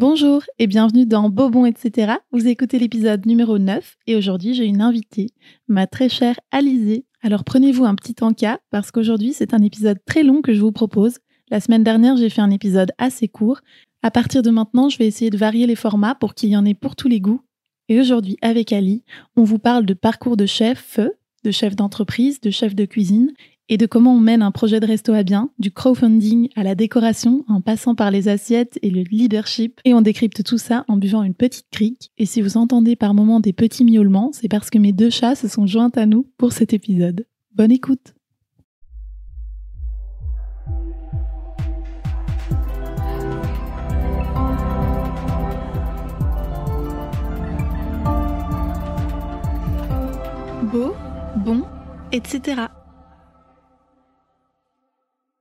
Bonjour et bienvenue dans Bobon, etc. Vous écoutez l'épisode numéro 9 et aujourd'hui j'ai une invitée, ma très chère Alizée. Alors prenez-vous un petit encas parce qu'aujourd'hui c'est un épisode très long que je vous propose. La semaine dernière j'ai fait un épisode assez court. À partir de maintenant je vais essayer de varier les formats pour qu'il y en ait pour tous les goûts. Et aujourd'hui avec Ali, on vous parle de parcours de chef, de chef d'entreprise, de chef de cuisine et de comment on mène un projet de resto à bien, du crowdfunding à la décoration, en passant par les assiettes et le leadership. Et on décrypte tout ça en buvant une petite crique. Et si vous entendez par moments des petits miaulements, c'est parce que mes deux chats se sont joints à nous pour cet épisode. Bonne écoute Beau, bon, etc.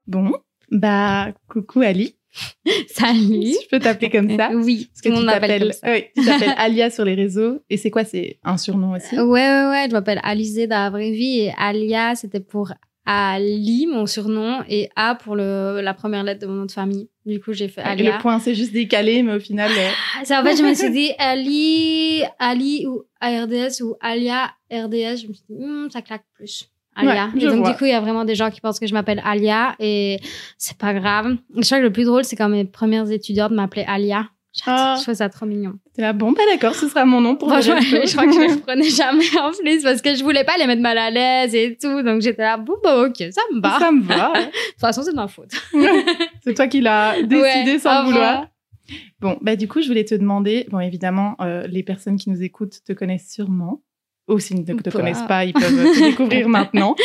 Bon, bah coucou Ali. Salut. Je peux t'appeler comme ça Oui, Parce que tu t'appelles Alia sur les réseaux. Et c'est quoi C'est un surnom aussi? Ouais, ouais, ouais. Je m'appelle Alizé dans la vraie vie et Alia, c'était pour Ali, mon surnom, et A pour le, la première lettre de mon nom de famille. Du coup, j'ai fait Et Alia. le point, c'est juste décalé, mais au final. euh, Ah, en fait, je me suis dit Ali, Ali ou ARDS ou Alia RDS. Je me suis dit, ça claque plus. Alia. Ouais, et je donc, vois. du coup, il y a vraiment des gens qui pensent que je m'appelle Alia et c'est pas grave. Je crois que le plus drôle, c'est quand mes premières étudiantes m'appelaient Alia. Ah. Je trouve ça trop mignon. T'es là, bon, bah d'accord, ce sera mon nom pour le Franchement, je crois que je les reprenais jamais en plus parce que je voulais pas les mettre mal à l'aise et tout. Donc j'étais là, bon, bah ok, ça me va. Ça me va. De toute façon, c'est de ma faute. c'est toi qui l'as décidé Ouais, sans ah, le vouloir. Bon, bah du coup, je voulais te demander. Bon, évidemment, euh, les personnes qui nous écoutent te connaissent sûrement. Ou s'ils ne te, connaissent pas, ils peuvent te découvrir maintenant.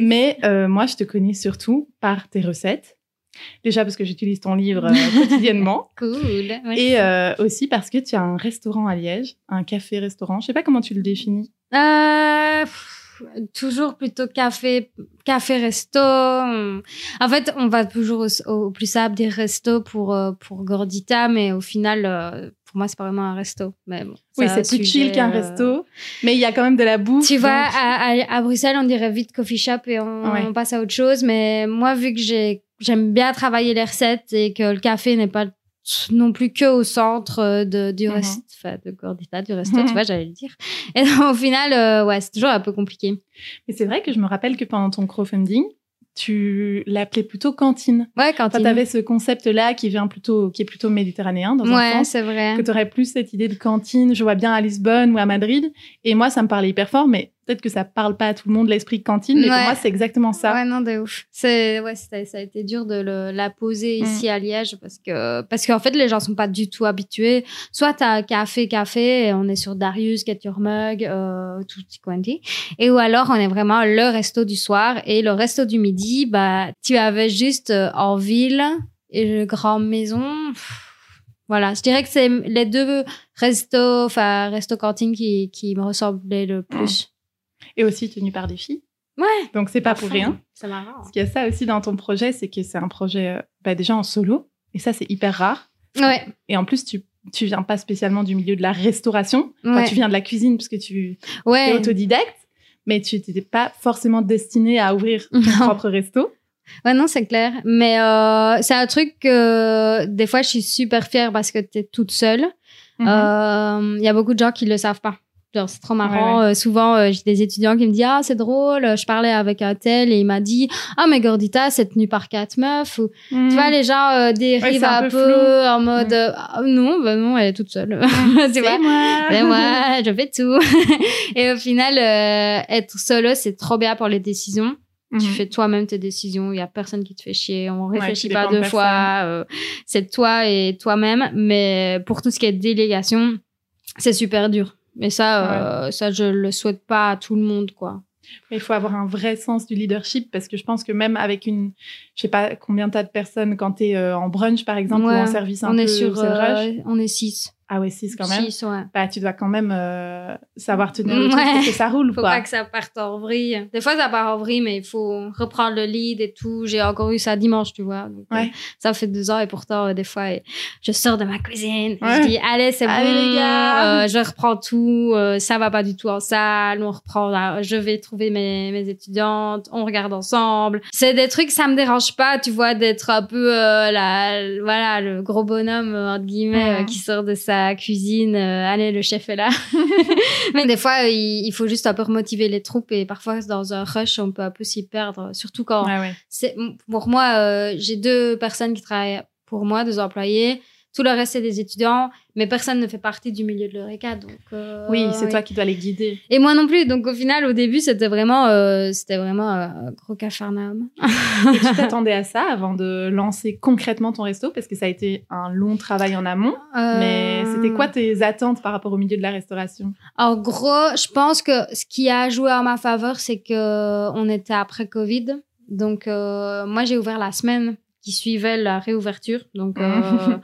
Mais euh, moi, je te connais surtout par tes recettes. Déjà parce que j'utilise ton livre euh, quotidiennement. Cool. Ouais. Et euh, aussi parce que tu as un restaurant à Liège, un café-restaurant. Je sais pas comment tu le définis. Pff, toujours plutôt café, café resto. En fait, on va toujours au, au plus simple des restos pour pour Gordita, mais au final, pour moi, c'est pas vraiment un resto. Mais bon, Oui, c'est plus chill qu'un euh, resto, mais il y a quand même de la bouffe. Tu vois, à, à- à Bruxelles, on dirait vite coffee shop et on, Ouais. on passe à autre chose. Mais moi, vu que j'ai, j'aime bien travailler les recettes et que le café n'est pas non plus que au centre euh, de, du Mhm. resto, enfin, de Gordita, du resto, tu vois, j'allais le dire. Et donc, au final, euh, ouais, c'est toujours un peu compliqué. Mais c'est vrai que je me rappelle que pendant ton crowdfunding, tu l'appelais plutôt cantine. Ouais, quand Enfin, tu avais ce concept-là qui vient plutôt, qui est plutôt méditerranéen dans un Ouais, sens. c'est vrai. Que tu aurais plus cette idée de cantine, je vois bien à Lisbonne ou à Madrid. Et moi, ça me parlait hyper fort, mais peut-être que ça parle pas à tout le monde l'esprit cantine. Mais pour moi, c'est exactement ça. Ouais, non, de ouf. C'est, ouais, ça, ça a été dur de le, la poser Mm. ici à Liège parce que, parce qu'en fait, les gens sont pas du tout habitués. Soit t'as café, café, et on est sur Darius, Get Your Mug, euh, tout petit quanti. Et ou alors, on est vraiment le resto du soir et le resto du midi, bah, tu avais juste euh, en ville et le grand maison. Pff, Voilà, je dirais que c'est les deux restos, enfin, resto cantine qui, qui me ressemblaient le plus. Et aussi tenu par des filles. Ouais. Donc, c'est pas pour rien. C'est marrant. Parce qu'il y a ça aussi dans ton projet, c'est que c'est un projet euh, bah, déjà en solo. Et ça, c'est hyper rare. Ouais. Et en plus, tu, tu viens pas spécialement du milieu de la restauration. Enfin, Ouais. tu viens de la cuisine parce que tu es autodidacte. Mais tu n'étais pas forcément destiné à ouvrir ton Non. propre resto. Ouais, non, c'est clair. Mais euh, c'est un truc que des fois, je suis super fière parce que tu es toute seule. Mhm. Euh, Il y a beaucoup de gens qui le savent pas. Genre, c'est trop marrant. Euh, souvent, euh, j'ai des étudiants qui me disent Ah, c'est drôle. Je parlais avec un tel et il m'a dit Ah, mais Gordita, c'est tenu par quatre meufs. Ou, Mhm. Tu vois, les gens euh, dérivent Ouais, c'est un un, peu en mode Mhm. euh, Ah, Non, bah non, elle est toute seule. vois? moi. c'est moi, je fais tout. et au final, euh, être solo, c'est trop bien pour les décisions. Tu Mhm. fais toi-même tes décisions, il y a personne qui te fait chier, on réfléchit pas de deux fois, euh, c'est toi et toi-même. Mais pour tout ce qui est délégation, c'est super dur. Mais ça, euh, ça, je le souhaite pas à tout le monde, quoi. Il faut avoir un vrai sens du leadership parce que je pense que même avec une, je sais pas combien t'as de personnes quand t'es euh, en brunch par exemple ou Ouais, en service un on peu est sur, euh, on est six. Ah ouais, 6 quand même. Six, ouais. Bah, tu dois quand même euh, savoir tenir le truc Ouais. pour que ça roule, Faut quoi. pas que ça parte en vrille. Des fois, ça part en vrille, mais il faut reprendre le lead et tout. J'ai encore eu ça dimanche, tu vois. Donc, Ouais. euh, ça fait deux ans et pourtant, euh, des fois, je sors de ma cuisine. Ouais. Je dis, allez, c'est bon. les gars. euh, je reprends tout. ça va pas du tout en salle. On reprend. là, je vais trouver mes, mes étudiantes. On regarde ensemble. C'est des trucs, ça me dérange pas, tu vois, d'être un peu, euh, la, voilà, le gros bonhomme, entre guillemets, qui sort de cuisine. euh, allez, le chef est là. Mais des fois, il, il faut juste un peu remotiver les troupes et parfois, dans un rush, on peut un peu s'y perdre. Surtout quand ouais. c'est pour moi, euh, j'ai deux personnes qui travaillent pour moi, deux employés. Tout le reste, c'est des étudiants, mais personne ne fait partie du milieu de l'EURECA. Donc, euh, Oui, c'est toi qui dois les guider. Et moi non plus. Donc, au final, au début, c'était vraiment, euh, c'était vraiment euh, un gros cafarnaum. Et tu t'attendais à ça avant de lancer concrètement ton resto? Parce que ça a été un long travail en amont. Mais Euh, c'était quoi tes attentes par rapport au milieu de la restauration? En gros, je pense que ce qui a joué en ma faveur, c'est que on était après Covid. Donc, euh, moi, j'ai ouvert la semaine qui suivait la réouverture. Donc, euh,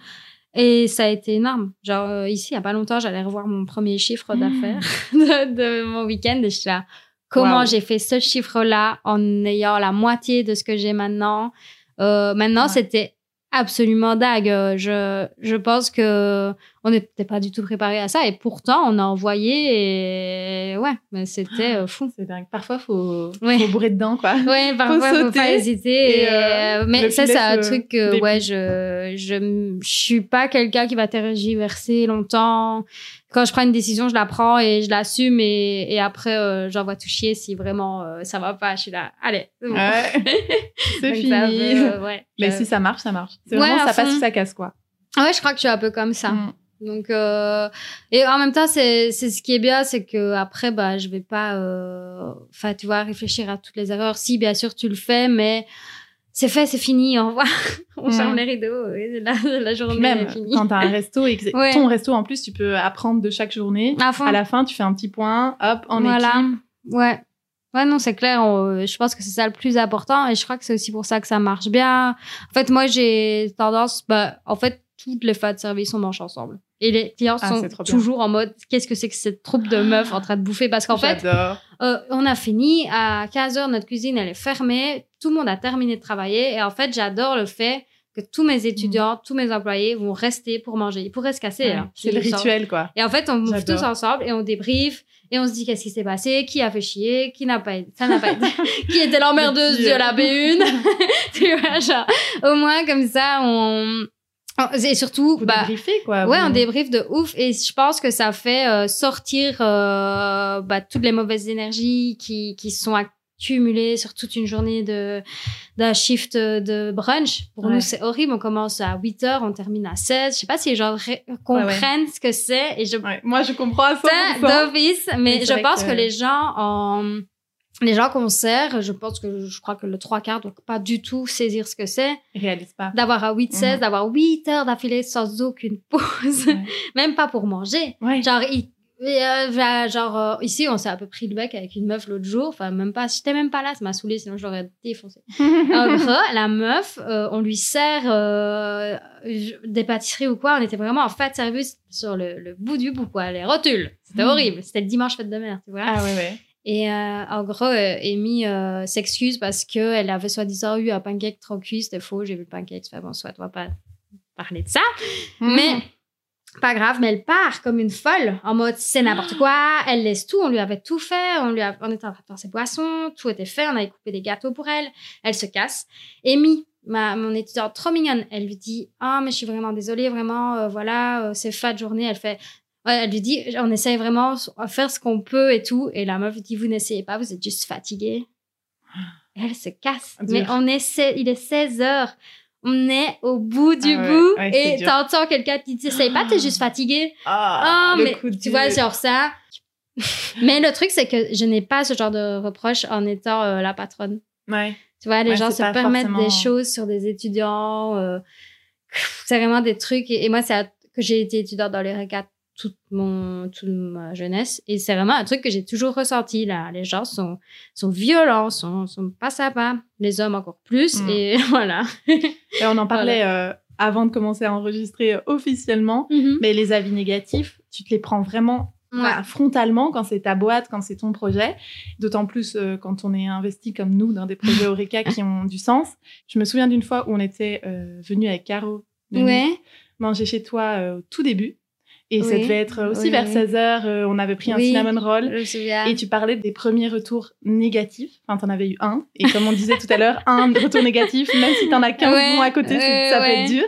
et ça a été énorme. Genre, euh, ici, il y a pas longtemps, j'allais revoir mon premier chiffre Mmh. d'affaires de, de mon week-end et je suis là. Comment Wow. j'ai fait ce chiffre-là en ayant la moitié de ce que j'ai maintenant? Euh, maintenant, Ouais. c'était absolument dingue. Euh, Je, je pense que on n'était pas du tout préparé à ça et pourtant on a envoyé et ouais, mais c'était euh, fou. C'est dingue. Parfois, faut, Ouais. faut bourrer dedans, quoi. Ouais, parfois faut, sauter pas hésiter. et, euh, mais ça, c'est un truc que ouais, je, je, je suis pas quelqu'un qui va tergiverser longtemps. Quand je prends une décision, je la prends et je l'assume et, et après euh, j'envoie tout chier si vraiment euh, ça va pas. Je suis là, allez, c'est bon. Ouais. fini. ça euh, ouais, Mais je- si ça marche, ça marche. C'est Ouais, vraiment ça passe ou ça casse, quoi. Ouais, je crois que je suis un peu comme ça. Mm. Donc euh, et en même temps c'est c'est ce qui est bien c'est que après bah je vais pas euh, enfin tu vois réfléchir à toutes les erreurs si bien sûr tu le fais mais c'est fait c'est fini au revoir. On ferme les rideaux et la, journée même est finie. quand t'as un resto et que c'est- Ouais. ton resto en plus, tu peux apprendre de chaque journée. à la fin, tu fais un petit point, hop, en voilà. équipe. ouais. Ouais non c'est clair on- je pense que c'est ça le plus important et je crois que c'est aussi pour ça que ça marche bien. En fait moi j'ai tendance bah en fait toutes les fins de service on mange ensemble et les clients Ah, sont toujours en mode qu'est-ce que c'est que cette troupe de meufs en train de bouffer? Parce qu'en fait. Euh, on a fini à 15h, notre cuisine elle est fermée, tout le monde a terminé de travailler et en fait j'adore le fait que tous mes étudiants, tous mes employés vont rester pour manger. Ils pourraient se casser. Ouais, hein, c'est le rituel, quoi. Et en fait on bouffe tous ensemble et on débriefe et on se dit qu'est-ce qui s'est passé, qui a fait chier, qui n'a pas, ça n'a pas été, qui était l'emmerdeuse de la B1. tu vois, genre, au moins comme ça on, et surtout, Vous bah, débriefez, quoi. Ouais, on débrief de ouf et je pense que ça fait euh, sortir euh, bah, toutes les mauvaises énergies qui, qui sont accumulées sur toute une journée de d'un shift de brunch. Pour Ouais. nous, c'est horrible. On commence à 8 heures, on termine à 16. Je sais pas si les gens comprennent ce que c'est et je Moi, je comprends à 100%. ça d'office, mais je pense que- que... les gens en les gens qu'on sert, je pense que je crois que le trois quarts doivent pas du tout saisir ce que c'est Ils réalisent pas. d'avoir à 8-16, Mhm. d'avoir 8 heures d'affilée sans aucune pause, Ouais. même pas pour manger. Ouais. Genre, il- euh, genre euh, ici, on s'est un peu pris le bec avec une meuf l'autre jour. Enfin, même pas, j'étais même pas là, ça m'a saoulé, sinon je l'aurais défoncé. En gros, la meuf, euh, on lui sert euh, des pâtisseries ou quoi. On était vraiment en fat service sur le, le bout du bout, quoi. Les rotules. C'était Mhm. horrible. C'était le dimanche fête de mère, tu vois. Ah ouais, ouais. Et euh, en gros, euh, Amy euh, s'excuse parce qu'elle avait soi-disant eu un pancake trop cuit. C'était faux, j'ai vu le pancake. Fait bon, soit, on va pas parler de ça. Mais pas grave, mais elle part comme une folle, en mode c'est n'importe quoi. Elle laisse tout, on lui avait tout fait, on, lui a, on était en train de faire ses boissons, tout était fait, on avait coupé des gâteaux pour elle. Elle se casse. Amy, ma, mon étudiante trop mignonne, elle lui dit Ah, mais je suis vraiment désolée, vraiment, euh, voilà, euh, c'est fat journée. Elle fait. Ouais, elle lui dit, on essaye vraiment à faire ce qu'on peut et tout. Et la meuf dit, vous n'essayez pas, vous êtes juste fatiguée. Et elle se casse. Dur. Mais on essaie, il est 16 heures. On est au bout du Ah ouais, bout. ouais, et t'entends quelqu'un qui dit, essaye pas, t'es juste fatiguée. Ah, Oh, mais tu vois, genre ça. mais le truc, c'est que je n'ai pas ce genre de reproche en étant euh, la patronne. Ouais. Tu vois, les Ouais, gens se permettent forcément- des choses sur des étudiants. euh, c'est vraiment des trucs. Et, et moi, c'est à- que j'ai été étudiante dans les régates toute, mon, toute ma jeunesse. Et c'est vraiment un truc que j'ai toujours ressenti. Là. Les gens sont, sont violents, sont, sont pas sympas. Les hommes encore plus. Mm. Et voilà. Et on en parlait euh, avant de commencer à enregistrer euh, officiellement. Mhm. Mais les avis négatifs, tu te les prends vraiment Ouais. bah, frontalement quand c'est ta boîte, quand c'est ton projet. D'autant plus euh, quand on est investi comme nous dans des projets Eureka qui ont du sens. Je me souviens d'une fois où on était venu avec Caro Ouais. manger chez toi au tout début. Et ça Oui. devait être aussi Oui, vers oui. 16h. on avait pris un Oui. cinnamon roll. Je me souviens. Et tu parlais des premiers retours négatifs. Enfin, t'en avais eu un. Et comme on disait tout à l'heure, un retour négatif, même si t'en as 15 Ouais, bons à côté, ouais, ça peut ouais. être dur.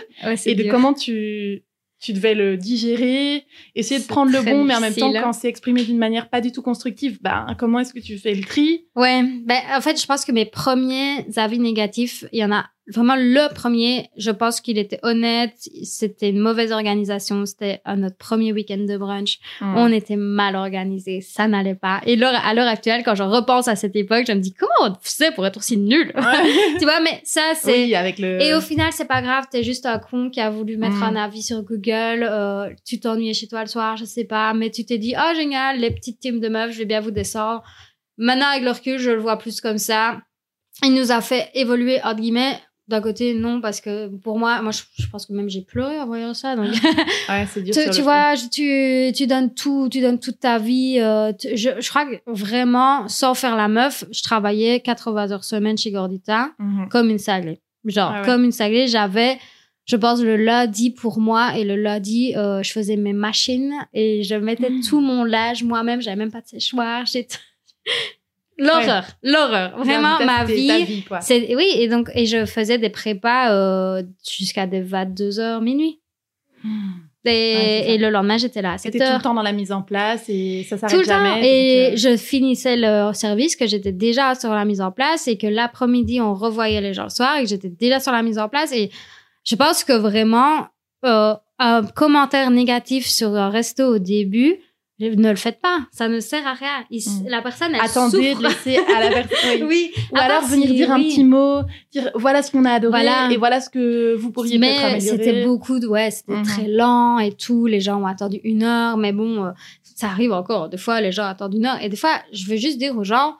Et de comment tu, tu devais le digérer, essayer de prendre le bon, mais en même temps, quand c'est exprimé d'une manière pas du tout constructive, bah, comment est-ce que tu fais le tri? Ouais, ben en fait, je pense que mes premiers avis négatifs, il y en a vraiment le premier. Je pense qu'il était honnête. C'était une mauvaise organisation. C'était à notre premier week-end de brunch. Hmm. On était mal organisé. Ça n'allait pas. Et là, à l'heure actuelle, quand je repense à cette époque, je me dis comment on faisait pour être aussi nul? tu vois, mais ça, c'est. Oui, avec le. Et au final, c'est pas grave, t'es juste un con qui a voulu mettre Mm. un avis sur Google, euh, tu t'ennuyais chez toi le soir, je sais pas, mais tu t'es dit, oh génial, les petites teams de meufs, je vais bien vous descendre. Maintenant, avec le recul, je le vois plus comme ça. Il nous a fait évoluer, entre guillemets, d'un côté, non, parce que pour moi, moi, je, je pense que même j'ai pleuré en voyant ça, donc Ouais, c'est dur. tu, sur tu le vois, je- tu, tu donnes tout, tu donnes toute ta vie. euh, tu- je, je crois que vraiment, sans faire la meuf, je travaillais 80 heures semaine chez Gordita. Mhm. comme une cinglée. Genre, Ah ouais. comme une cinglée, j'avais, je pense, le lundi pour moi et le lundi, euh, je faisais mes machines et je mettais Mm. tout mon linge moi-même. J'avais même pas de séchoir. J'étais... l'horreur, l'horreur. Vraiment, ma vie. C'est, oui, et donc, et je faisais des prépas euh, jusqu'à des 22 heures minuit. Hmm. Et, Ouais, le lendemain, j'étais là à 7 C'était tout heures. le temps dans la mise en place et ça s'arrête jamais. temps. Et euh, je finissais le service, que j'étais déjà sur la mise en place et que l'après-midi, on revoyait les gens le soir et que j'étais déjà sur la mise en place. Et je pense que vraiment, euh, un commentaire négatif sur un resto au début, ne le faites pas. Ça ne sert à rien. Il Mm. La personne, elle Attendez souffre. de laisser à la personne. oui. Ou alors venir si- dire un petit mot, dire voilà ce qu'on a adoré Voilà. et voilà ce que vous pourriez peut-être mais améliorer. c'était beaucoup de ouais c'était Mhm. très lent et tout les gens ont attendu une heure mais bon euh, ça arrive encore des fois les gens attendent une heure et des fois je veux juste dire aux gens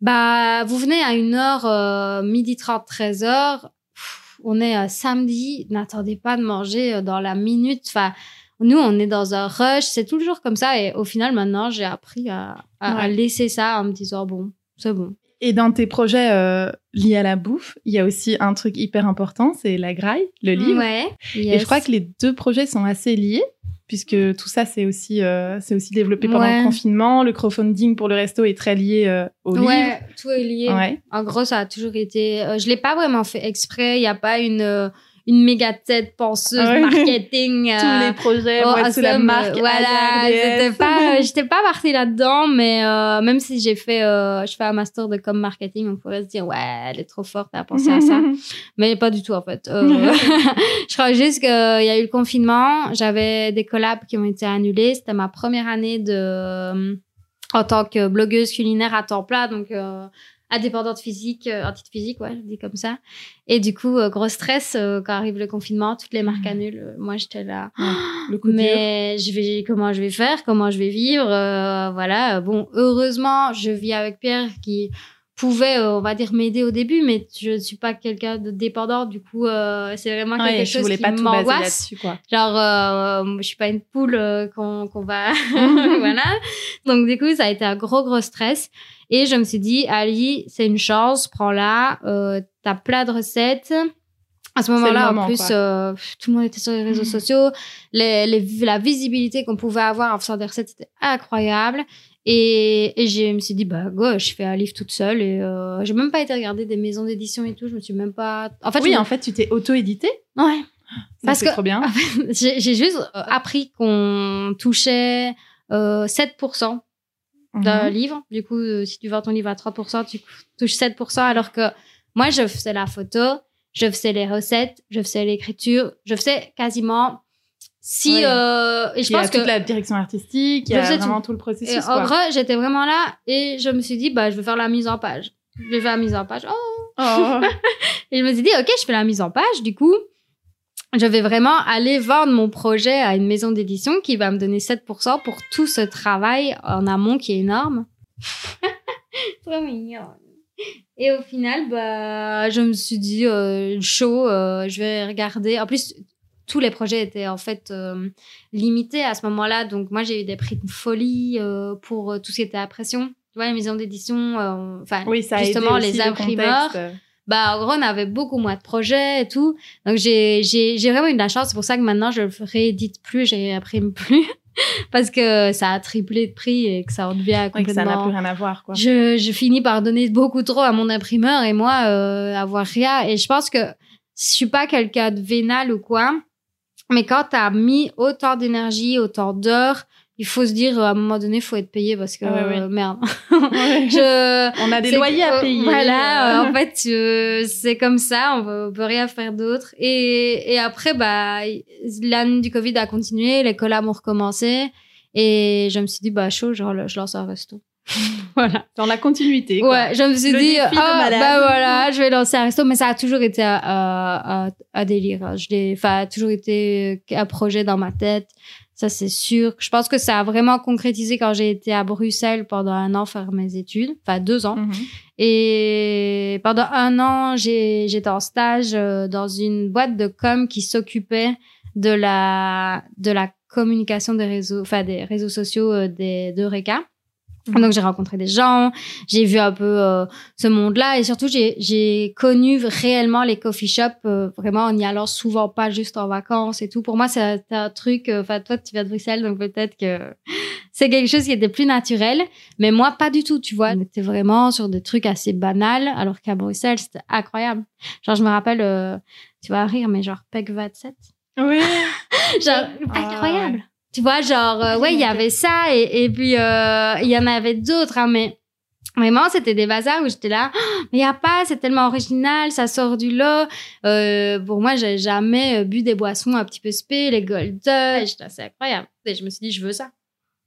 bah vous venez à une heure euh, midi 30 13 heures Pff, on est euh, samedi n'attendez pas de manger euh, dans la minute enfin nous on est dans un rush c'est toujours comme ça et au final maintenant j'ai appris à, à- à Ouais. laisser ça en me disant bon c'est bon Et dans tes projets euh, liés à la bouffe, il y a aussi un truc hyper important, c'est la graille, le livre. ouais Et je crois que les deux projets sont assez liés, puisque tout ça, c'est aussi, euh, c'est aussi développé pendant Ouais. le confinement. Le crowdfunding pour le resto est très lié euh, au ouais tout est lié livre. Ouais. En gros, ça a toujours été. je l'ai pas vraiment fait exprès. Il y a pas une une méga tête penseuse Ah marketing. Tous euh, les projets oh, la awesome, marque. euh, Voilà, j'étais pas, euh, j'étais pas partie là-dedans, mais euh, même si j'ai fait, euh, je fais un master de com marketing, on pourrait se dire ouais, elle est trop forte à penser à ça, mais pas du tout en fait. Euh, je crois juste qu'il y a eu le confinement, j'avais des collabs qui ont été annulés. C'était ma première année de euh, en tant que blogueuse culinaire à temps plein, donc euh, indépendante physique, euh, en titre physique, ouais, je dis comme ça. Et du coup, euh, gros stress euh, quand arrive le confinement, toutes les marques annulent. Euh, Moi, j'étais là. le coup dur. Mais je vais, comment je vais faire, comment je vais vivre, euh, voilà. Bon, heureusement, je vis avec Pierre qui pouvait, euh, on va dire, m'aider au début, mais je ne suis pas quelqu'un de dépendant. Du coup, euh, c'est vraiment Ouais, quelque je chose qui m'angoisse. Genre, euh, je suis pas une poule euh, qu'on va, voilà. Donc du coup, ça a été un gros gros stress. Et je me suis dit, Ali, c'est une chance, prends-la. Euh, T'as plein de recettes. À ce moment-là, en plus, euh, tout le monde était sur les réseaux sociaux. Les, les, la visibilité qu'on pouvait avoir en faisant des recettes, c'était incroyable. Et, et je me suis dit, bah, go, je fais un livre toute seule. Et euh, j'ai même pas été regarder des maisons d'édition et tout. Je me suis même pas. En fait, oui, en fait, tu t'es auto-édité. Ouais. Ça, Parce c'est que- trop bien. J'ai j'ai juste euh, appris qu'on touchait euh, 7% d'un Mhm. livre. Du coup, euh, si tu vends ton livre à 30%, tu touches 7%, alors que moi, je faisais la photo, je faisais les recettes, je faisais l'écriture, je faisais quasiment si... Ouais. euh, et je Il y a pense que... toute la direction artistique, il y a vraiment tout. tout, le Et processus. en gros, j'étais vraiment là et je me suis dit, bah, je vais faire la mise en page. Je vais faire la mise en page. Oh, Oh. et je me suis dit, OK, je fais la mise en page. Du coup, je vais vraiment aller vendre mon projet à une maison d'édition qui va me donner 7% pour tout ce travail en amont qui est énorme. Trop mignon. Et au final, bah, je me suis dit, euh, chaud, euh, je vais regarder. En plus, tous les projets étaient en fait euh, limités à ce moment-là. Donc moi j'ai eu des prix de folie euh, pour euh, tout ce qui était impression. Tu vois, les maisons d'édition, enfin Oui, justement les le imprimeurs. contexte. Bah en gros on avait beaucoup moins de projets et tout. Donc j'ai vraiment eu de la chance. C'est pour ça que maintenant je le réédite plus, je réimprime plus parce que ça a triplé de prix et que ça en devient Ouais, que ça complètement. n'a plus rien à voir, quoi. je, je finis par donner beaucoup trop à mon imprimeur et moi euh, avoir rien. Et je pense que je suis pas quelqu'un de vénal ou quoi, mais quand tu as mis autant d'énergie, autant d'heures, il faut se dire à un moment donné, il faut être payé parce que Ah ouais, euh, merde. Je, On a des loyers à payer. Voilà, euh. en fait, euh, c'est comme ça, on peut, on peut rien faire d'autre. Et, et après, bah, l'année du Covid a continué, les collabs ont recommencé. Et je me suis dit, bah, chaud, rel- je lance un resto. voilà. Dans la continuité. quoi. Ouais, je me suis Le dit, ah, malade. bah voilà, je vais lancer un resto. Mais ça a toujours été un, un, un- un délire. Je l'ai, enfin, a toujours été un projet dans ma tête. Ça, c'est sûr. Je pense que ça a vraiment concrétisé quand j'ai été à Bruxelles pendant un an faire mes études. Enfin, deux ans. Mhm. Et pendant un an, j'ai, j'étais en stage euh, dans une boîte de com qui s'occupait de la, de la communication des réseaux, enfin des réseaux sociaux euh, des, d'Eureka. Mhm. Donc j'ai rencontré des gens, j'ai vu un peu euh, ce monde-là et surtout j'ai, connu réellement les coffee shops euh, vraiment en y allant souvent pas juste en vacances et tout. Pour moi c'est un, truc, euh, enfin toi tu viens de Bruxelles donc peut-être que c'est quelque chose qui était plus naturel, mais moi pas du tout, tu vois. On était vraiment sur des trucs assez banals alors qu'à Bruxelles c'était incroyable. Genre je me rappelle, euh, tu vas rire mais genre PEC 27 Ouais. genre Ah, incroyable. Tu vois, genre, euh, ouais, il y avait ça et, et puis euh, il y en avait d'autres, hein, mais vraiment, c'était des bazars où j'étais là, Oh, mais il y a pas, c'est tellement original, ça sort du lot. Euh, pour moi, j'ai jamais euh, bu des boissons un petit peu spé, les golden, c'est incroyable. Et je me suis dit, je veux ça.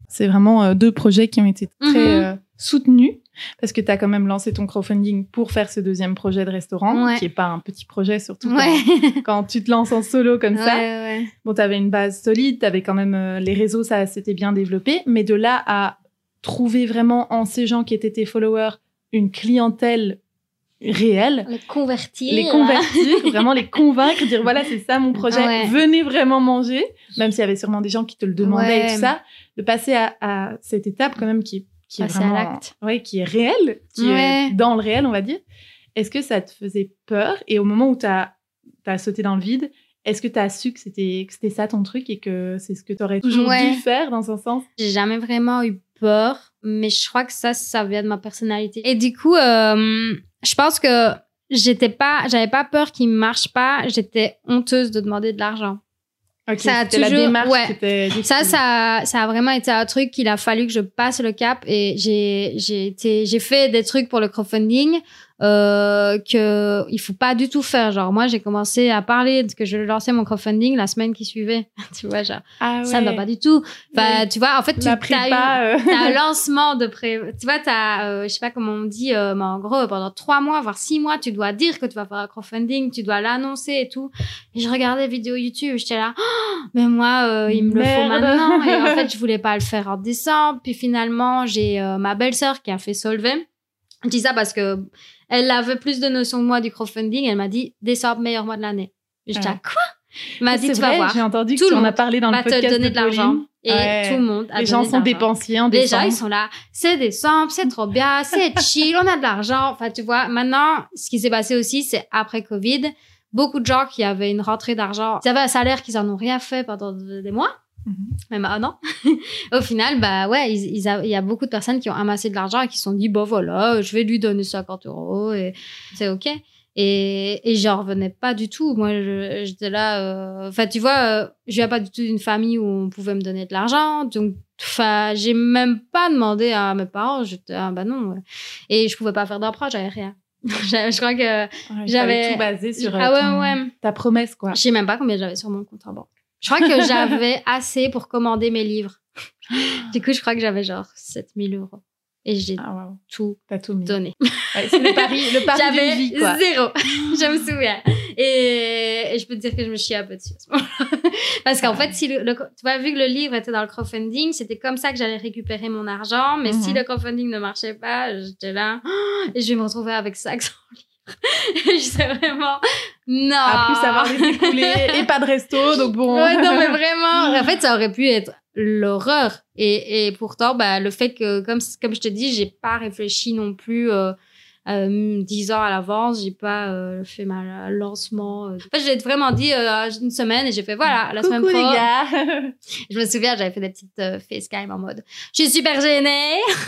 C'est vraiment euh, deux projets qui ont été très Mhm. euh, soutenus parce que tu as quand même lancé ton crowdfunding pour faire ce deuxième projet de restaurant, Ouais. qui est pas un petit projet, surtout quand- Ouais. quand, tu te lances en solo comme ça. Ouais. Bon, tu avais une base solide, tu avais quand même euh, les réseaux, ça s'était bien développé, mais de là à trouver vraiment en ces gens qui étaient tes followers une clientèle réelle, Les convertir. les convertir, vraiment les convaincre, dire voilà, c'est ça mon projet, Ouais. venez vraiment manger, même s'il y avait sûrement des gens qui te le demandaient et tout ça, de passer à, à cette étape quand même qui, qui est Passer à vraiment, l'acte. ouais, qui est réelle, qui Ouais. est dans le réel, on va dire. Est-ce que ça te faisait peur? Et au moment où tu as, sauté dans le vide, est-ce que tu as su que c'était que c'était ça ton truc et que c'est ce que tu aurais toujours Ouais. dû faire dans un sens? J'ai jamais vraiment eu peur, mais je crois que ça, ça vient de ma personnalité. Et du coup, euh, je pense que j'étais pas, j'avais pas peur qu'il marche pas. J'étais honteuse de demander de l'argent. Ça a la toujours- démarche ouais. qui était difficile. Ça, ça, ça a vraiment été un truc qu'il a fallu que je passe le cap et j'ai, j'ai été, j'ai fait des trucs pour le crowdfunding euh, que il faut pas du tout faire. Genre moi, j'ai commencé à parler de que je lançais mon crowdfunding la semaine qui suivait. tu vois, genre Ah ça ne va pas du tout. Enfin, Oui. tu vois, en fait, tu as eu, prépa, euh, T'as un lancement de pré... Tu vois, t'as, euh, je sais pas comment on dit, euh, mais en gros, pendant trois mois, voire six mois, tu dois dire que tu vas faire un crowdfunding, tu dois l'annoncer et tout. Et je regardais les vidéos YouTube, j'étais là, Oh, mais moi, euh, il me le faut Merde. maintenant. Et en fait, je voulais pas le faire en décembre. Puis finalement, j'ai euh, ma belle-sœur qui a fait Solvay. Je dis ça parce que elle avait plus de notions que moi du crowdfunding. Elle m'a dit, décembre, meilleur mois de l'année. J'étais là, quoi? Elle m'a dit, tu vas voir. J'ai entendu que Tout tu le monde parlé dans le va te podcast donner de l'argent. Pauline. Et Ouais. tout le monde a Les gens de sont l'argent. dépensiers en Les décembre. gens, ils sont là, c'est décembre, c'est trop bien, c'est chill, on a de l'argent. Enfin, tu vois, maintenant, ce qui s'est passé aussi, c'est après Covid, beaucoup de gens qui avaient une rentrée d'argent, ils avaient un salaire qu'ils en ont rien fait pendant des mois. Même un an. Au final, bah ouais, a- il y a beaucoup de personnes qui ont amassé de l'argent et qui se sont dit, bon voilà, je vais lui donner 50 euros et c'est ok. Et, et j'en revenais pas du tout. Moi, j'étais là. euh, Enfin, tu vois, euh, je viens pas du tout d'une famille où on pouvait me donner de l'argent. Donc, enfin, j'ai même pas demandé à mes parents. J'étais, ah bah non. ouais. Et je pouvais pas faire d'emprunt, j'avais rien. je crois que. Ouais, J'avais- tout basé sur euh, ah ouais, ton- ouais. ta promesse, quoi. Je sais même pas combien j'avais sur mon compte en banque. Je crois que j'avais assez pour commander mes livres. Du coup, je crois que j'avais genre 7000 euros. Et j'ai Ah, wow. tout donné. Ouais, c'est le pari, le pari J'avais vie, quoi. zéro. je me souviens. Et, et je peux te dire que je me chiais un peu dessus. Parce qu'en fait, si le, le- tu vois, vu que le livre était dans le crowdfunding, c'était comme ça que j'allais récupérer mon argent. Mais si Mhm. le crowdfunding ne marchait pas, j'étais là. Et je vais me retrouver avec 500 livres. je sais vraiment, non. À plus les écouler et pas de resto, donc bon. Ouais, non, mais vraiment. En fait, ça aurait pu être l'horreur. Et, et pourtant, bah, le fait que, comme, comme je te dis, j'ai pas réfléchi non plus, euh, euh, 10 ans à l'avance, j'ai pas euh, fait ma lancement. euh. En fait, j'ai vraiment dit euh, une semaine et j'ai fait voilà, la semaine Coucou pro. les gars. Je me souviens, j'avais fait des petites facecam en mode je suis super gênée,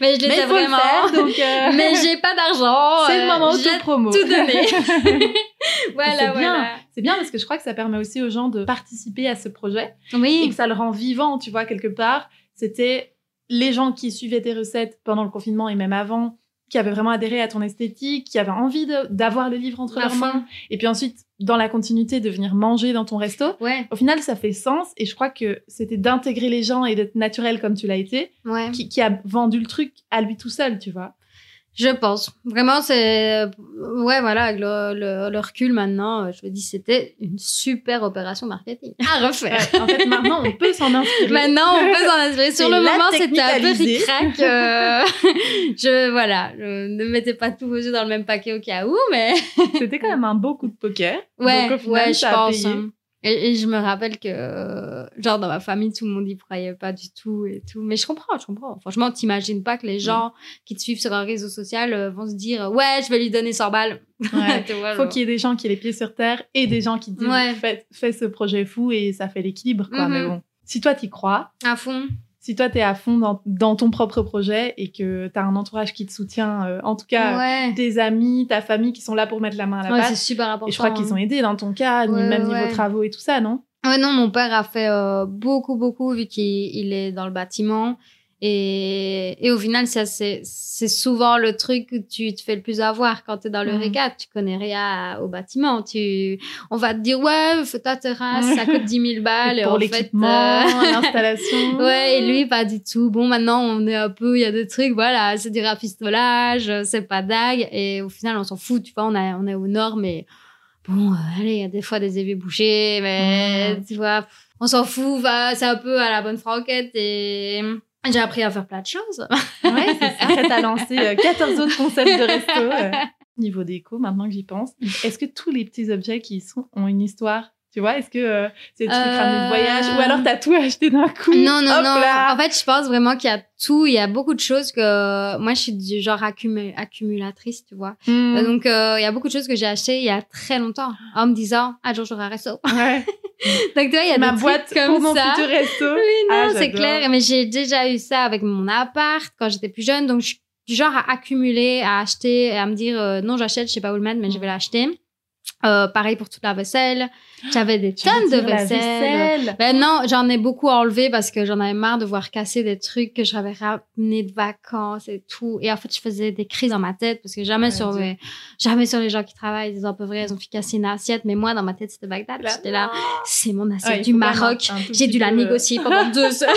mais je l'étais vraiment. faire, donc. euh, mais j'ai pas d'argent. C'est le moment de promo. tout donné. C'est voilà, bien. voilà. C'est bien parce que je crois que ça permet aussi aux gens de participer à ce projet et Oui, que ça le rend vivant, tu vois, quelque part. C'était les gens qui suivaient tes recettes pendant le confinement et même avant, qui avaient vraiment adhéré à ton esthétique, qui avaient envie d'avoir le livre entre leurs mains, et puis ensuite, dans la continuité, de venir manger dans ton resto. ouais, Au final, ça fait sens, et je crois que c'était d'intégrer les gens et d'être naturel comme tu l'as été, ouais. qui, qui a vendu le truc à lui tout seul, tu vois. Je pense. Vraiment, c'est. Ouais, voilà, avec le, le, le recul maintenant, euh, je me dis c'était une super opération marketing à refaire. Ouais, en fait, maintenant, on peut s'en inspirer. Maintenant, on peut s'en inspirer. Sur le moment, c'était un peu ric-rac. euh, je, voilà, je ne mettais pas tous vos œufs dans le même paquet au cas où, mais. C'était quand même un beau coup de poker. Ouais, Donc, au final, ouais, je pense. payé. hein. Et, et je me rappelle que, genre, dans ma famille, tout le monde y croyait pas du tout et tout. Mais je comprends, je comprends. Franchement, t'imagines pas Mm. que les gens qui te suivent sur un réseau social euh, vont se dire, ouais, je vais lui donner 100 balles. Ouais. Vois, faut qu'il y ait des gens qui aient les pieds sur terre et des gens qui disent Ouais. fais, fais ce projet fou et ça fait l'équilibre quoi mais bon si toi t'y crois À fond. Si toi t'es à fond dans, dans ton propre projet et que t'as un entourage qui te soutient euh, en tout cas ouais. tes amis ta famille qui sont là pour mettre la main à la Ouais, c'est pâte super important. et je crois qu'ils ont hein. aidé dans ton cas Ouais, même niveau travaux et tout ça non? Ouais, non, mon père a fait euh, beaucoup, beaucoup, vu qu'il il est dans le bâtiment. Et, et au final, c'est, c'est souvent le truc que tu te fais le plus avoir quand tu es dans le Mhm. régat. Tu connais rien au bâtiment. Tu, on va te dire, ouais, ta terrasse, ça coûte 10 000 balles. Et Et pour l'équipement euh, l'installation Ouais, et lui, pas du tout. Bon, maintenant, on est un peu, il y a des trucs, voilà, c'est du rafistolage, c'est pas dingue. Et au final, on s'en fout, tu vois, on, a, on est au nord, mais bon, euh, allez, il y a des fois des éviers bouchés, mais Mm. tu vois, on s'en fout, c'est un peu à la bonne franquette et j'ai appris à faire plein de choses. ouais c'est ça à lancer euh, 14 autres concepts de resto euh. niveau déco maintenant que j'y pense est-ce que tous les petits objets qui y sont ont une histoire? Tu vois est-ce que euh, c'est des trucs Euh, de voyage ou alors t'as tout acheté d'un coup? Non, non, Hop non. là. En fait, je pense vraiment qu'il y a tout. Il y a beaucoup de choses que moi, je suis du genre accumu- accumulatrice, tu vois. Hmm. Donc, euh, il y a beaucoup de choses que j'ai achetées il y a très longtemps, en me disant, un jour, j'aurai un resto. ouais. Donc, tu vois, il y a ma des boîte trucs comme pour mon ça. futur resto Oui, non, Ah, c'est clair. Mais j'ai déjà eu ça avec mon appart quand j'étais plus jeune. Donc, je suis du genre à accumuler, à acheter, et à me dire, euh, non, j'achète, je sais pas où le mettre, mais je vais l'acheter. Euh, pareil pour toute la vaisselle. J'avais des tonnes de vaisselle. vaisselle? Ben non, j'en ai beaucoup enlevé parce que j'en avais marre de voir casser des trucs que j'avais ramenés de vacances et tout. Et en fait, je faisais des crises dans ma tête parce que jamais Ouais, sur mes, jamais sur les gens qui travaillent, ils disent, oh, peu vrai, ils ont fait casser une assiette. Mais moi, dans ma tête, c'était Bagdad. J'étais là, c'est mon assiette Ouais, du Maroc. J'ai dû la euh, négocier pendant deux heures.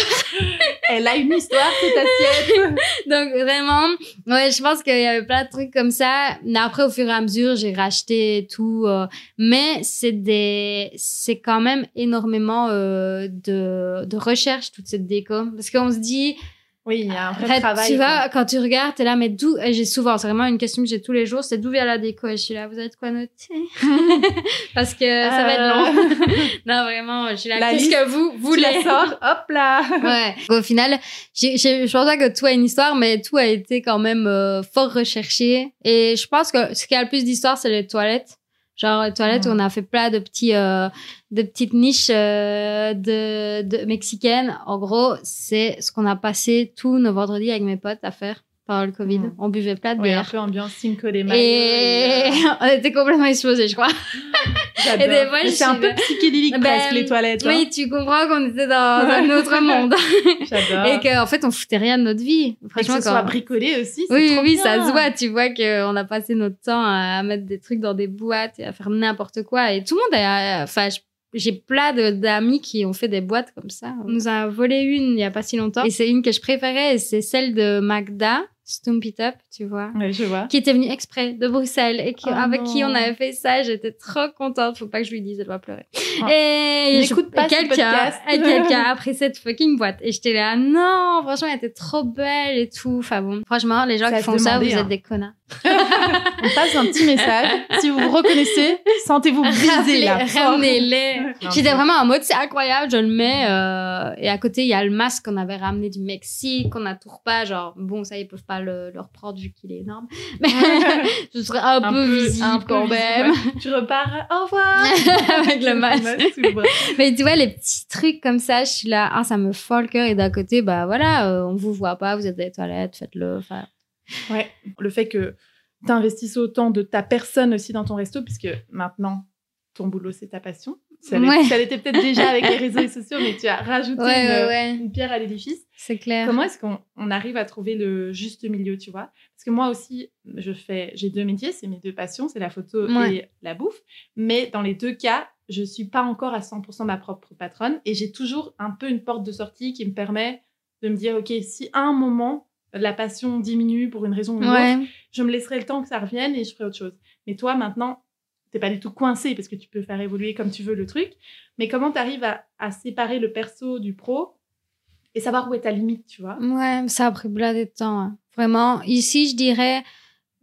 Elle a une histoire, cette assiette. Donc vraiment, ouais, je pense qu'il y avait plein de trucs comme ça. Mais après, au fur et à mesure, j'ai racheté et tout. euh, mais c'est des, c'est quand même énormément euh, de, de recherche toute cette déco, parce qu'on se dit, oui, il y a un vrai fait, travail. tu quoi. vois, quand tu regardes, t'es là, mais d'où et J'ai souvent, c'est vraiment une question que j'ai tous les jours, c'est d'où vient la déco? Et je suis là, vous avez de quoi noter Parce que ça va être long. non, vraiment, je suis là. Euh. La Qu'est-ce que vous voulez la sors, hop là. Ouais. Au final, j'ai- j'ai- je pense pas que tout a une histoire, mais tout a été quand même euh, fort recherché. Et je pense que ce qui a le plus d'histoire, c'est les toilettes. Genre les toilettes où Mhm. on a fait plein de petits, euh, de petites niches euh, de, de mexicaines. En gros, c'est ce qu'on a passé tous nos vendredis avec mes potes à faire pendant le Covid. Mhm. On buvait plein de Oui, un peu ambiance Cinco de Mayo. Et et, euh, on était complètement explosés, je crois. j'adore. des fois, je C'est un peu psychédélique Ben, presque, les toilettes. hein. Oui, tu comprends qu'on était dans un autre monde. J'adore. Et qu'en fait, on foutait rien de notre vie. Et que Franchement, ce soit quand... bricolé aussi, c'est Oui, trop oui, bien. ça se voit. Tu vois qu'on a passé notre temps à mettre des trucs dans des boîtes et à faire n'importe quoi. Et tout le monde a, enfin, je- j'ai plein d'amis qui ont fait des boîtes comme ça. On nous a volé une il y a pas si longtemps. Et c'est une que je préférais. Et c'est celle de Magda, Stump It Up, tu vois. Oui, je vois. Qui était venue exprès de Bruxelles et qui, Oh avec qui on avait fait ça. J'étais trop contente. Faut pas que je lui dise, elle va pleurer. Oh. Et N'écoute pas quelqu'un, quelqu'un a pris cette fucking boîte. Et j'étais là, non, franchement, elle était trop belle et tout. Enfin bon, franchement, les gens Ça qui font ça, vous hein. êtes des connards. On passe un petit message. Si vous vous reconnaissez, sentez-vous visé là. Ramenez-les. J'étais vraiment en mode, c'est incroyable, je le mets. euh, et à côté, il y a le masque qu'on avait ramené du Mexique, qu'on a toujours pas. Genre, bon, ça, ils peuvent pas le, le reprendre vu qu'il est énorme. Mais je serais un, peu, visible un peu quand visible, même. ouais. Tu repars, au revoir. Avec le masque. le. Mais tu vois, les petits trucs comme ça, je suis là, ah, ça me fout le cœur. Et d'un côté, bah voilà, euh, on vous voit pas, vous êtes dans les toilettes, faites-le. Enfin, Ouais, le fait que tu investisses autant de ta personne aussi dans ton resto, puisque maintenant, ton boulot, c'est ta passion. Ça Ouais. l'était peut-être déjà avec les réseaux sociaux, mais tu as rajouté ouais, une, ouais, ouais, une pierre à l'édifice. c'est clair. Comment est-ce qu'on on arrive à trouver le juste milieu, tu vois? Parce que moi aussi, je fais, j'ai deux métiers, c'est mes deux passions, c'est la photo et la bouffe. Mais dans les deux cas, je suis pas encore à 100% ma propre patronne et j'ai toujours un peu une porte de sortie qui me permet de me dire, ok, si à un moment la passion diminue pour une raison ou une autre, je me laisserai le temps que ça revienne et je ferai autre chose. Mais toi, maintenant, t'es pas du tout coincé parce que tu peux faire évoluer comme tu veux le truc. Mais comment tu arrives à, à séparer le perso du pro et savoir où est ta limite, tu vois? Ouais, ça a pris blindé de temps. hein. Vraiment, ici, je dirais,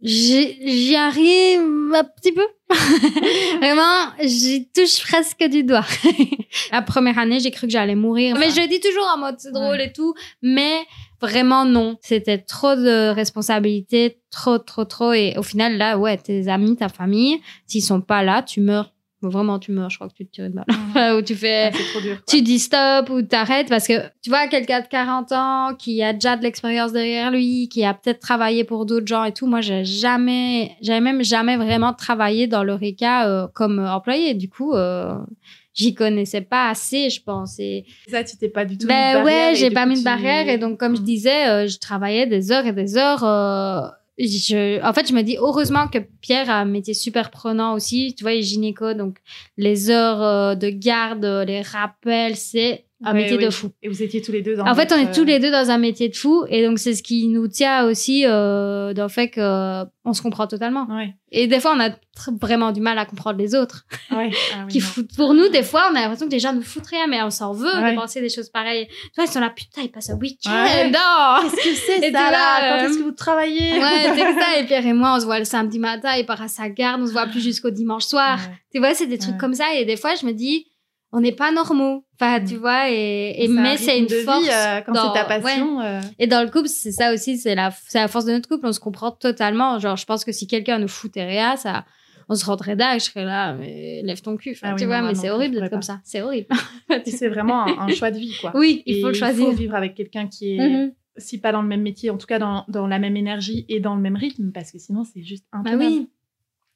j'y arrive un petit peu. Vraiment, j'y touche presque du doigt. La première année, j'ai cru que j'allais mourir. Mais je le dis toujours en mode c'est drôle et tout. Mais vraiment, non. C'était trop de responsabilités, trop, trop, trop. Et au final, là, ouais, tes amis, ta famille, s'ils sont pas là, tu meurs. Vraiment, tu meurs. Je crois que tu te tires une balle. Ou tu fais Ah, trop dur. tu dis stop ou t'arrêtes parce que tu vois quelqu'un de 40 ans qui a déjà de l'expérience derrière lui, qui a peut-être travaillé pour d'autres gens et tout. Moi, j'ai jamais, j'avais même jamais vraiment travaillé dans l'Eureka euh, comme employé. Du coup, euh, j'y connaissais pas assez, je pense. Et Ça, tu t'es pas du tout. ben ouais, j'ai pas mis de barrière et donc comme je disais, euh, je travaillais des heures et des heures. Je, en fait, je me dis heureusement que Pierre a un métier super prenant aussi. Tu vois, il est gynéco, donc les heures euh, de garde, les rappels, c'est un Ouais, métier oui. de fou. Et vous étiez tous les deux dans. En fait, on est tous les deux dans un métier de fou et donc c'est ce qui nous tient aussi euh, dans le fait que euh, se comprend totalement. euh, Ouais. Et des fois, on a vraiment du mal à comprendre les autres Ouais. Ah oui, qui non. foutent. Pour nous, des fois, on a l'impression que les gens nous foutent rien, mais on s'en veut de penser des choses pareilles. Tu vois, ils sont là, putain, ils passent un week-end. Oh Qu'est-ce que c'est ça là là, Quand euh, est-ce que vous travaillez? Ouais, c'est ça. Et Pierre et moi, on se voit le samedi matin, il part à sa garde, on se voit plus jusqu'au dimanche soir. Tu vois, c'est des trucs comme ça. Et des fois, je me dis, on n'est pas normaux. Enfin, tu Mm. vois, et, et C'est un mais c'est une de vie, force. euh, quand dans- c'est ta ouais. passion. euh, Et dans le couple, c'est ça aussi, c'est la, c'est la force de notre couple. On se comprend totalement. Genre, je pense que si quelqu'un nous foutait rien, ça, on se rendrait dingue. Je serais là, mais lève ton cul. Enfin, Ah oui, tu non, vois, mais non c'est horrible d'être comme ça. C'est horrible. et c'est vraiment un, un choix de vie, quoi. oui, il Et faut le choisir. vivre avec quelqu'un qui est, Mhm. si pas dans le même métier, en tout cas dans, dans la même énergie et dans le même rythme, parce que sinon c'est juste Bah intenable. oui.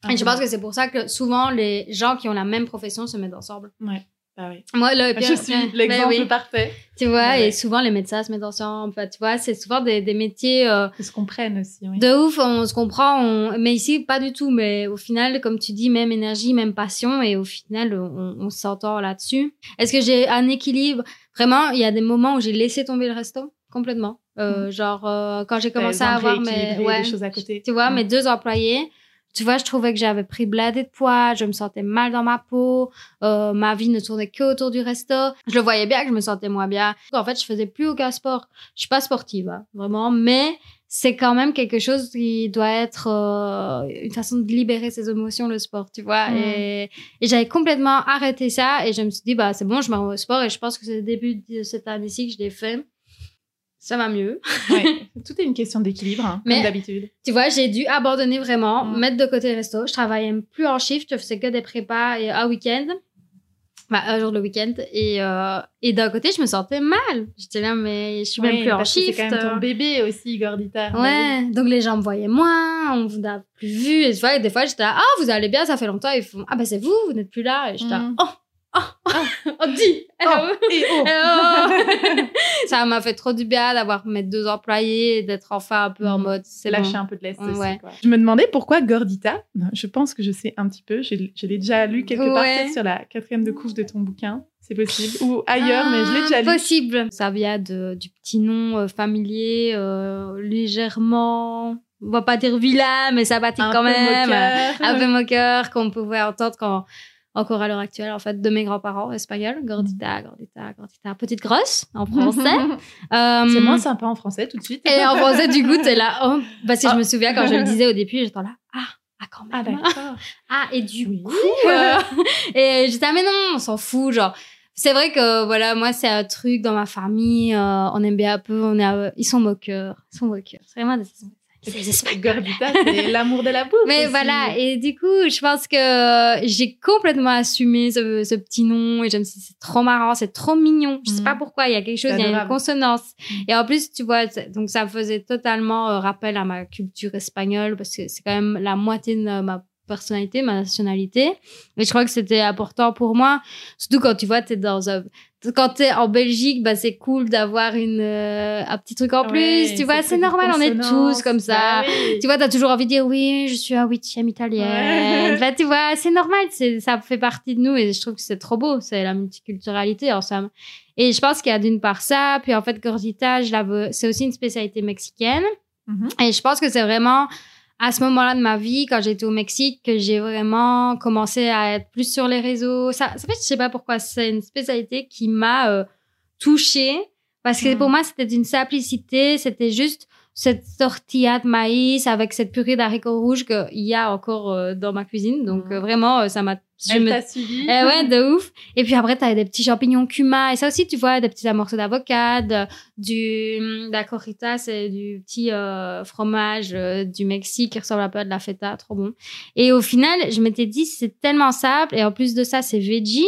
Et je pense que c'est pour ça que souvent les gens qui ont la même profession se mettent ensemble. Ouais. Oui. Moi, là, Je suis l'exemple oui. parfait. Tu vois, Ouais. et souvent les médecins se mettent ensemble. Enfin, tu vois, c'est souvent des, des métiers euh, Ils se comprennent aussi. Oui. de ouf. On se comprend, on... mais ici pas du tout. Mais au final, comme tu dis, même énergie, même passion, et au final, on, on s'entend là-dessus. Est-ce que j'ai un équilibre? Vraiment, il y a des moments où j'ai laissé tomber le resto complètement. Euh, Genre euh, quand j'ai commencé à avoir mes rééquilibrer ouais, des choses à côté. tu vois, Mm. mes deux employés, tu vois, je trouvais que j'avais pris bladé de poids, je me sentais mal dans ma peau, euh, ma vie ne tournait que autour du resto. Je le voyais bien que je me sentais moins bien. En fait, je faisais plus aucun sport. Je suis pas sportive, hein, vraiment, mais c'est quand même quelque chose qui doit être euh, une façon de libérer ses émotions, le sport, tu vois. Mm. Et, et j'avais complètement arrêté ça et je me suis dit, bah, c'est bon, je me remets au sport et je pense que c'est le début de cette année-ci que je l'ai fait. Ça va mieux. Ouais. Tout est une question d'équilibre, hein, comme d'habitude. Tu vois, j'ai dû abandonner vraiment, mettre de côté le resto. Je travaillais plus en shift, je faisais que des prépas et un week-end. Bah, un jour le week-end. Et, euh, et d'un côté, je me sentais mal. J'étais là, mais je suis même plus en shift. C'est quand même ton bébé aussi, Gordita. Ouais, donc les gens me voyaient moins, on vous n'a plus vu. Et tu vois, des fois, j'étais là, ah, vous allez bien, ça fait longtemps. Ils font, ah, bah, c'est vous, vous n'êtes plus là. Et j'étais là, Mm. oh, oh, on dit. Oh, et oh. Ça m'a fait trop du bien d'avoir mes deux employés et d'être enfin un peu en Mm. mode, C'est lâcher bon. un peu de l'est Ouais. aussi. Quoi. Je me demandais pourquoi Gordita. Je pense que je sais un petit peu. Je, je l'ai déjà lu quelque part Ouais. peut-être sur la quatrième de couve de ton bouquin. C'est possible. Ou ailleurs, mais je l'ai déjà lu. Possible. Ça vient de, du petit nom euh, familier, euh, légèrement, on va pas dire vilain, mais sympathique Un quand peu même. moqueur. Un peu moqueur qu'on pouvait entendre quand encore à l'heure actuelle, en fait, de mes grands-parents espagnols. Gordita, gordita, gordita. Petite grosse, en français. Euh, C'est moins sympa en français tout de suite. Et en français, du coup, t'es là. Oh, parce que je Ah. me souviens quand je le disais au début, j'étais là. Ah, ah, quand Ah même. d'accord. Ah, et du Oui. coup. euh, et j'étais, ah, mais non, on s'en fout. Genre, c'est vrai que, voilà, moi, c'est un truc dans ma famille. euh, on aime bien un peu. On est, euh, ils sont moqueurs. Ils sont moqueurs. C'est vraiment des. C'est l'amour de la bouffe. Mais aussi. voilà, et du coup, je pense que j'ai complètement assumé ce, ce petit nom et je me suis dit, c'est trop marrant, c'est trop mignon. Je sais pas pourquoi, il y a quelque chose, il y a une consonance. Mhm. Et en plus, tu vois, donc ça faisait totalement euh, rappel à ma culture espagnole parce que c'est quand même la moitié de ma personnalité, ma nationalité. Et je crois que c'était important pour moi, surtout quand tu vois, t'es dans un quand t'es en Belgique, bah c'est cool d'avoir une euh, un petit truc en plus. Tu vois, c'est normal, on est tous comme ça. Bah oui. Tu vois, t'as toujours envie de dire oui, je suis un huitième italienne. Ouais. Bah, tu vois, c'est normal, ça fait partie de nous et je trouve que c'est trop beau, c'est la multiculturalité en somme. Et je pense qu'il y a d'une part ça, puis en fait, gordita, c'est aussi une spécialité mexicaine. Mhm. Et je pense que c'est vraiment à ce moment-là de ma vie, quand j'étais au Mexique, que j'ai vraiment commencé à être plus sur les réseaux. Ça, ça fait, je sais pas pourquoi, c'est une spécialité qui m'a euh, touchée. Parce que Mhm. pour moi, c'était d'une simplicité, c'était juste cette tortilla de maïs avec cette purée d'haricots rouges qu'il y a encore euh, dans ma cuisine. Donc Mhm. euh, vraiment, euh, ça m'a... je Elle me- t'a suivi. eh ouais, de ouf. Et puis après, t'as des petits champignons cumin. Et ça aussi, tu vois, des petits morceaux d'avocat, de- du, de la corrita, c'est du petit euh, fromage du Mexique qui ressemble un peu à de la feta, trop bon. Et au final, je m'étais dit, c'est tellement simple. Et en plus de ça, c'est veggie.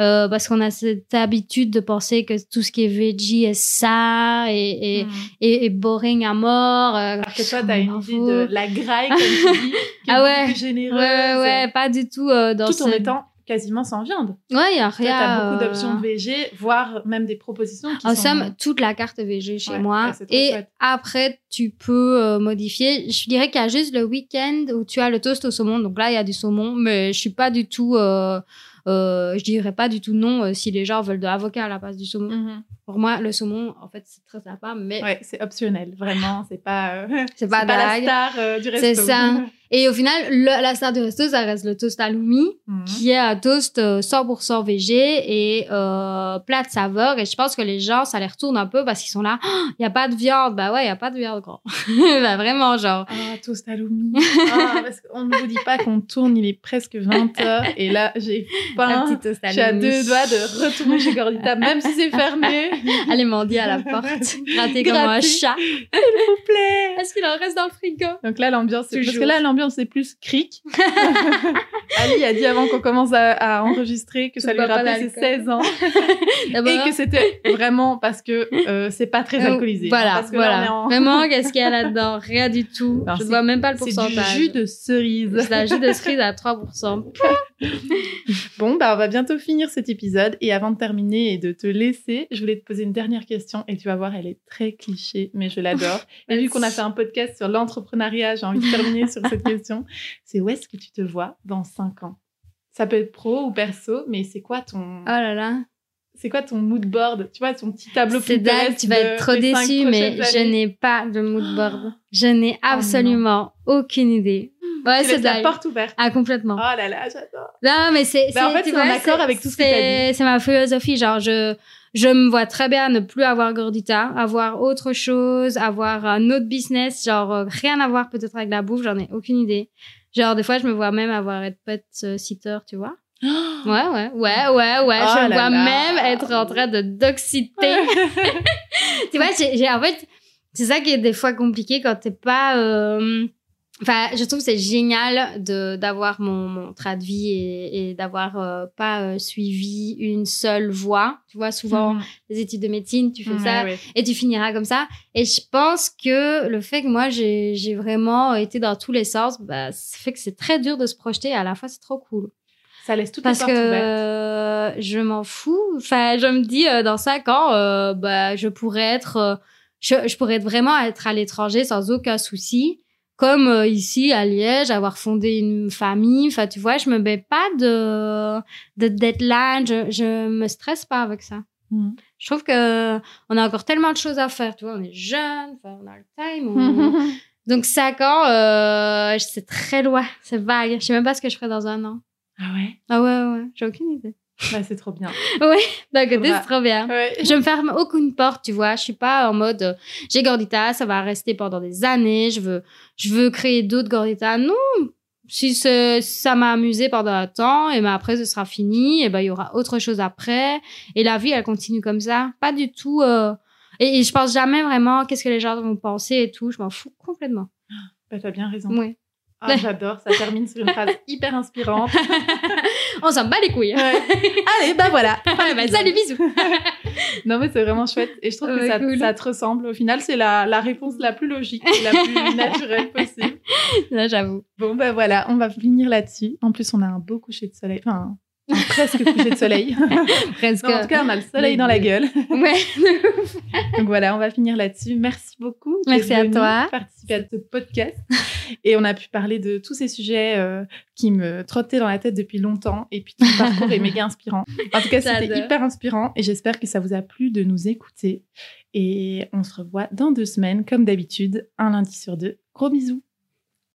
Euh, parce qu'on a cette habitude de penser que tout ce qui est veggie est ça et, et, Mhm. et, et boring à mort. euh, Alors que toi, t'as une idée de la graille, comme tu dis, qui est Ah ouais. plus généreuse. Ouais, ouais, pas du tout euh, dans Tout en étant quasiment sans viande. Ouais, il y a rien. t'as beaucoup euh, d'options VG, voire même des propositions qui En sont... somme, toute la carte VG chez Ouais, moi. ouais, et chouette. après, tu peux euh, modifier. Je dirais qu'il y a juste le week-end où tu as le toast au saumon. Donc là, il y a du saumon, mais je suis pas du tout. Euh, je dirais pas du tout non euh, si les gens veulent de l'avocat à la place du saumon. Mhm. Pour moi, le saumon, en fait, c'est très sympa, mais Ouais, c'est optionnel, vraiment. C'est pas, euh, c'est pas, la dingue. star du resto. C'est ça. Et au final, le- la star du resto, ça reste le toast halloumi, Mhm. qui est un toast euh, 100% végé et euh, plat de saveur. Et je pense que les gens, ça les retourne un peu parce qu'ils sont là, il n'y a pas de viande. Bah ouais, il n'y a pas de viande, grand. bah vraiment, genre. Ah, toast halloumi. Ah, parce qu'on ne vous dit pas qu'on tourne, il est presque 20h. Et là, j'ai Un faim. petit toast à deux doigts de retourner chez Gordita, même si c'est fermé. Allez mendier à la porte, gratter comme un chat. S'il vous plaît. Est-ce qu'il en reste dans le frigo? Donc là, l'ambiance, parce que là, l'ambiance, c'est plus cric. Ali a dit avant qu'on commence à, à enregistrer que ça lui rappelait ses d'alcool. 16 ans. Et que c'était vraiment parce que euh, c'est pas très euh, alcoolisé. Voilà, Parce que là, voilà. on est en- Vraiment, qu'est-ce qu'il y a là-dedans? Rien du tout. Alors, Je c'est- vois même pas le C'est du pourcentage. jus de cerise. C'est un jus de cerise à 3%. Bon, bah, on va bientôt finir cet épisode. Et avant de terminer et de te laisser, je voulais te poser une dernière question. Et tu vas voir, elle est très cliché, mais je l'adore. Et vu qu'on a fait un podcast sur l'entrepreneuriat, j'ai envie de terminer sur cette question. C'est où est-ce que tu te vois dans 5 ans? Ça peut être pro ou perso, mais c'est quoi ton, Oh là là. c'est quoi ton mood board? Tu vois, ton petit tableau C'est dingue, tu vas être trop déçu, mais je n'ai pas de mood board. Je n'ai non. absolument aucune idée. Ouais, Tu c'est la porte ouverte. Ah, complètement. Oh là là, j'adore. Non, mais c'est. Bah, en fait, tu c'est en accord avec tout ce que t'as c'est- C'est ma philosophie. Genre, je, je me vois très bien ne plus avoir Gordita, avoir autre chose, avoir un autre business, genre, euh, rien à voir peut-être avec la bouffe, j'en ai aucune idée. Genre, des fois, je me vois même avoir être pet euh, sitter, tu vois. Ouais, ouais, ouais, ouais, ouais. Oh je me vois là. même être en train de d'oxyter. tu vois, j'ai, j'ai- en fait, c'est ça qui est des fois compliqué quand t'es pas. euh, Enfin, je trouve que c'est génial de d'avoir mon, mon train de vie et, et d'avoir euh, pas euh, suivi une seule voie. Tu vois, souvent, Mhm. les études de médecine, tu fais ça et tu finiras comme ça. Et je pense que le fait que moi, j'ai j'ai vraiment été dans tous les sens, bah, ça fait que c'est très dur de se projeter et à la fois, c'est trop cool. Ça laisse toutes Parce les que portes ouvertes. euh, je m'en fous. Enfin, je me dis, euh, dans cinq ans, euh, bah, je pourrais être, euh, je, je pourrais vraiment être à l'étranger sans aucun souci. Comme euh, ici à Liège, avoir fondé une famille. Enfin, tu vois, je me mets pas de, de deadline. Je, je me stresse pas avec ça. Mhm. Je trouve que on a encore tellement de choses à faire. Tu vois, on est jeune, enfin, on a le time. on- Donc, cinq ans, euh, c'est très loin, c'est vague. Je sais même pas ce que je ferai dans un an. Ah ouais? Ah ouais, ouais, j'ai aucune idée. Bah, C'est trop bien. D'un côté, c'est trop bien. Ouais. Je me ferme aucune porte, tu vois. Je suis pas en mode euh, j'ai Gordita, ça va rester pendant des années. Je veux, je veux créer d'autres Gordita. Non, si, ça m'a amusé pendant un temps et ben après ce sera fini, et ben il y aura autre chose après. Et la vie, elle continue comme ça. Pas du tout. euh, Et, et je pense jamais vraiment qu'est-ce que les gens vont penser et tout. Je m'en fous complètement. Bah, T'as bien raison. Ouais. Ah, J'adore, ça termine sur une phrase hyper inspirante. On s'en bat les couilles. Ouais. Allez, bah voilà. Bah, salut, bisous. Non, mais c'est vraiment chouette. Et je trouve que ça, cool. ça te ressemble. Au final, c'est la, la réponse la plus logique et la plus naturelle possible. Là, j'avoue. Bon, ben voilà, on va finir là-dessus. En plus, on a un beau coucher de soleil. Enfin, presque coucher de soleil. Presque. Non, en tout cas, on a le soleil dans la gueule. Ouais. Donc voilà, on va finir là-dessus. Merci beaucoup. Merci à toi. Participer à ce podcast. Et on a pu parler de tous ces sujets euh, qui me trottaient dans la tête depuis longtemps. Et puis ton parcours est méga inspirant. En tout cas, c'était hyper inspirant. Et j'espère que ça vous a plu de nous écouter. Et on se revoit dans deux semaines, comme d'habitude, un lundi sur deux. Gros bisous.